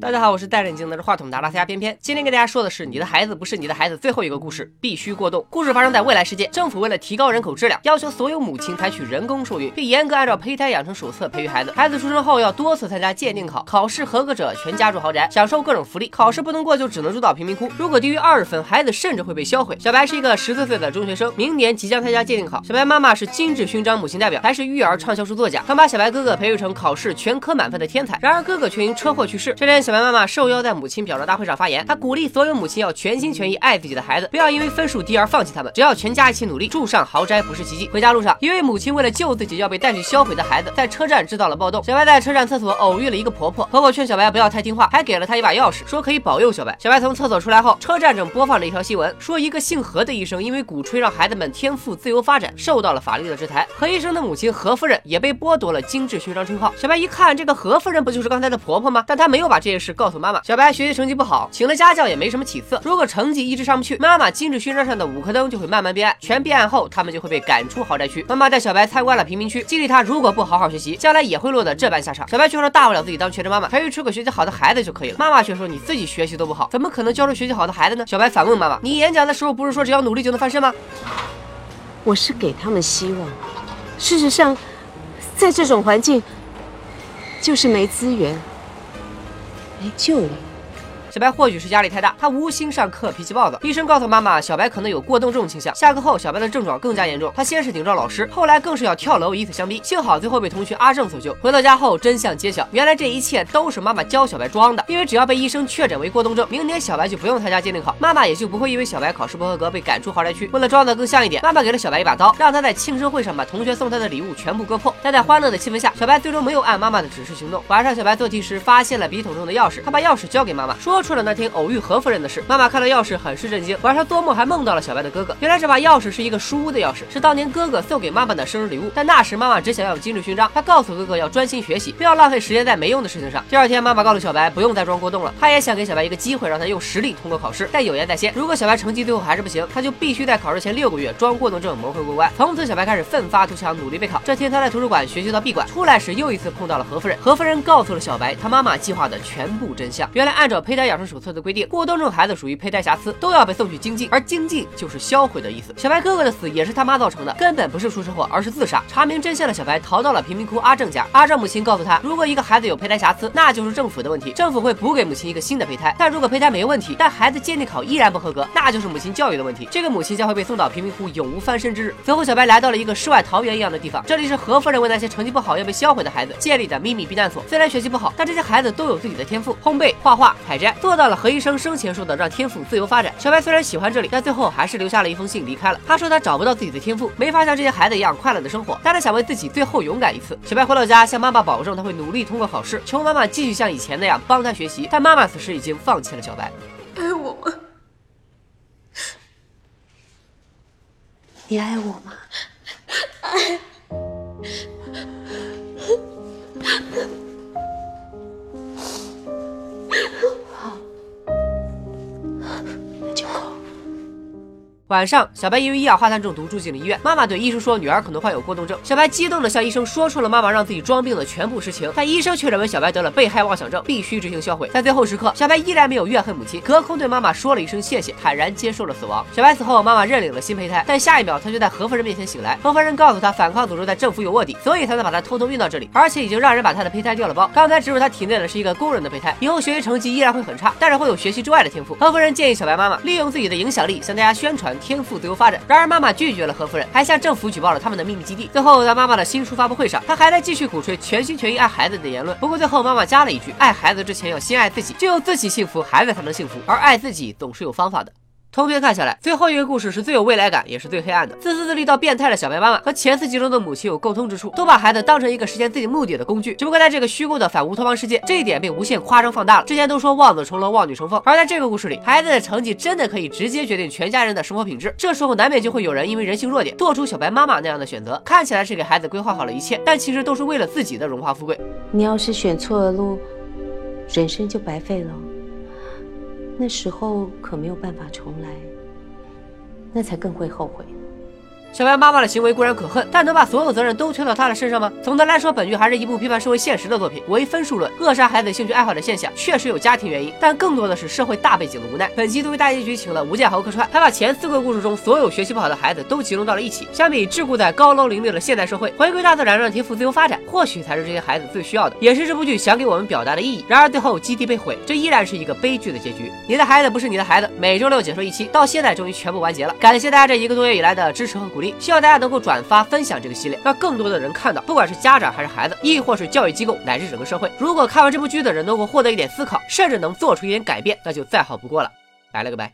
大家好，我是戴眼镜拿着话筒的拉斯加偏偏。今天给大家说的是《你的孩子不是你的孩子》最后一个故事，必须过冬。故事发生在未来世界，政府为了提高人口质量，要求所有母亲采取人工受孕，并严格按照胚胎养成手册培育孩子。孩子。出生后要多次参加鉴定考，考试合格者全家住豪宅，享受各种福利。考试不能过就只能住到贫民窟，如果低于二十分，孩子。甚至会被销毁。小白是一个十四岁的中学生，明年即将参加鉴定考。小白妈妈是金质勋章母亲代表，还是育儿畅销书作家，曾把小白哥哥培育成考试全科满分的天才。然而哥哥却因车祸去世。这天，小白妈妈受邀。在母亲表彰大会上发言，她鼓励所有母亲要全心全意爱自己的孩子，不要因为分数低而放弃他们。只要全家一起努力，住上豪宅不是奇迹。回家路上，一位母亲为了救自己要被带去销毁的孩子，在车站制造了暴动。小白在车站厕所偶遇了一个婆婆，婆婆劝小白不要太听话，还给了他一把钥匙，说可以保佑小白。小白从厕所出来后，车站正播放着一条新闻，说一个姓何的医生因为鼓吹让孩子们天赋自由发展，受到了法律的制裁。何医生的母亲何夫人也被剥夺了精致勋章称号。小白一看，这个何夫人不就是刚才的婆婆吗？但她没有把这件事告诉妈妈。小白学习成绩不好。请了家教也没什么起色。如果成绩一直上不去，妈妈金质勋章上的五颗灯就会慢慢变暗。全变暗后，他们就会被赶出豪宅区。妈妈带小白参观了贫民区，激励他如果不好好学习，将来也会落得这般下场。小白却说大不了自己当全职妈妈，培育出个学习好的孩子就可以了。妈妈却说你自己学习都不好，怎么可能教出学习好的孩子呢？小白反问妈妈：你演讲的时候不是说只要努力就能翻身吗？我是给他们希望。事实上，在这种环境，就是没资源，没救了。小白或许是压力太大，他无心上课，脾气暴躁。医生告诉妈妈，小白可能有过动症倾向。下课后，小白的症状更加严重，他先是顶撞老师，后来更是要跳楼，以此相逼。幸好最后被同学阿正所救。回到家后，真相揭晓，原来这一切都是妈妈教小白装的。因为只要被医生确诊为过动症，明年小白就不用参加鉴定考，妈妈也就不会因为小白考试不合格被赶出豪宅区。为了装得更像一点，妈妈给了小白一把刀，让他在庆生会上把同学送他的礼物全部割破。但在欢乐的气氛下，小白最终没有按妈妈的指示行动。晚上，小白做题时发现了笔筒中的钥匙，他把钥匙交给妈妈，说出了那天偶遇。何夫人的事，妈妈看到钥匙，很是震惊。晚上做梦还梦到了小白的哥哥。原来这把钥匙是一个书屋的钥匙，是当年哥哥送给妈妈的生日礼物。但那时妈妈只想要金质勋章，她告诉哥哥要专心学习，不要浪费时间在没用的事情上。第二天，妈妈告诉小白不用再装过动了，她也想给小白一个机会，让他用实力通过考试。但有言在先，如果小白成绩最后还是不行，他就必须在考试前六个月装过动症模会过关。从此，小白开始奋发图强，努力备考。这天，他在图书馆学习到闭馆，出来时又一次碰到了何夫人。何夫人告诉了小白他妈妈计划的全部真相。原来，按照胚胎养成手册的规定，过动症孩子属于。胚胎瑕疵都要被送去精进，而精进就是销毁的意思。小白哥哥的死也是他妈造成的，根本不是出车祸，而是自杀。查明真相的小白逃到了贫民窟阿正家。阿正母亲告诉他，如果一个孩子有胚胎瑕疵，那就是政府的问题，政府会补给母亲一个新的胚胎。但如果胚胎没问题，但孩子鉴定考依然不合格，那就是母亲教育的问题，这个母亲将会被送到贫民窟，永无翻身之日。随后，小白来到了一个世外桃源一样的地方，这里是何夫人为那些成绩不好要被销毁的孩子建立的秘密避难所。虽然学习不好，但这些孩子都有自己的天赋，烘焙、画画、采摘，做到了何医生生前说的让天赋自由发展。小白虽然喜欢这里，但最后还是留下了一封信离开了。他说他找不到自己的天赋，没法像这些孩子一样快乐的生活，但他想为自己最后勇敢一次。小白回到家，向妈妈保证他会努力通过考试，求妈妈继续像以前那样帮他学习。但妈妈此时已经放弃了小白。你爱我吗？你爱我吗？晚上，小白因为一氧化碳中毒住进了医院。妈妈对医生说，女儿可能患有过动症。小白激动地向医生说出了妈妈让自己装病的全部实情，但医生却认为小白得了被害妄想症，必须执行销毁。在最后时刻，小白依然没有怨恨母亲，隔空对妈妈说了一声谢谢，坦然接受了死亡。小白死后，妈妈认领了新胚胎，但下一秒他就在何夫人面前醒来。何夫人告诉他，反抗组织在政府有卧底，所以才能把他偷偷运到这里，而且已经让人把他的胚胎调了包。刚才植入他体内的是一个工人的胚胎，以后学习成绩依然会很差，但是会有学习之外的天赋。何夫人建议小白妈妈利用自己的影响力向大家宣传天赋自由发展。然而妈妈拒绝了何夫人，还向政府举报了他们的秘密基地。最后在妈妈的新书发布会上，她还在继续鼓吹全心全意爱孩子的言论。不过最后妈妈加了一句：爱孩子之前要先爱自己，只有自己幸福，孩子才能幸福。而爱自己总是有方法的。通篇看下来，最后一个故事是最有未来感，也是最黑暗的。自私自利到变态的小白妈妈和前四集中的母亲有共通之处，都把孩子当成一个实现自己目的的工具。只不过在这个虚构的反乌托邦世界，这一点被无限夸张放大了。之前都说望子成龙，望女成凤，而在这个故事里，孩子的成绩真的可以直接决定全家人的生活品质。这时候难免就会有人因为人性弱点，做出小白妈妈那样的选择。看起来是给孩子规划好了一切，但其实都是为了自己的荣华富贵。你要是选错了路，人生就白费了。那时候可没有办法重来。那才更会后悔。小白妈妈的行为固然可恨，但能把所有责任都推到她的身上吗？总的来说，本剧还是一部批判社会现实的作品。唯分数论，扼杀孩子兴趣爱好的现象确实有家庭原因，但更多的是社会大背景的无奈。本集作为大结局，请了吴建豪客串，他把前四个故事中所有学习不好的孩子都集中到了一起。相比桎梏在高楼林立的现代社会，回归大自然，让天赋自由发展，或许才是这些孩子最需要的，也是这部剧想给我们表达的意义。然而最后基地被毁，这依然是一个悲剧的结局。你的孩子不是你的孩子，每周六解说一期，到现在终于全部完结了。感谢大家这一个多月以来的支持和鼓励，希望大家能够转发分享这个系列，让更多的人看到，不管是家长还是孩子，亦或是教育机构乃至整个社会。如果看完这部剧的人能够获得一点思考，甚至能做出一点改变，那就再好不过了。拜了个拜。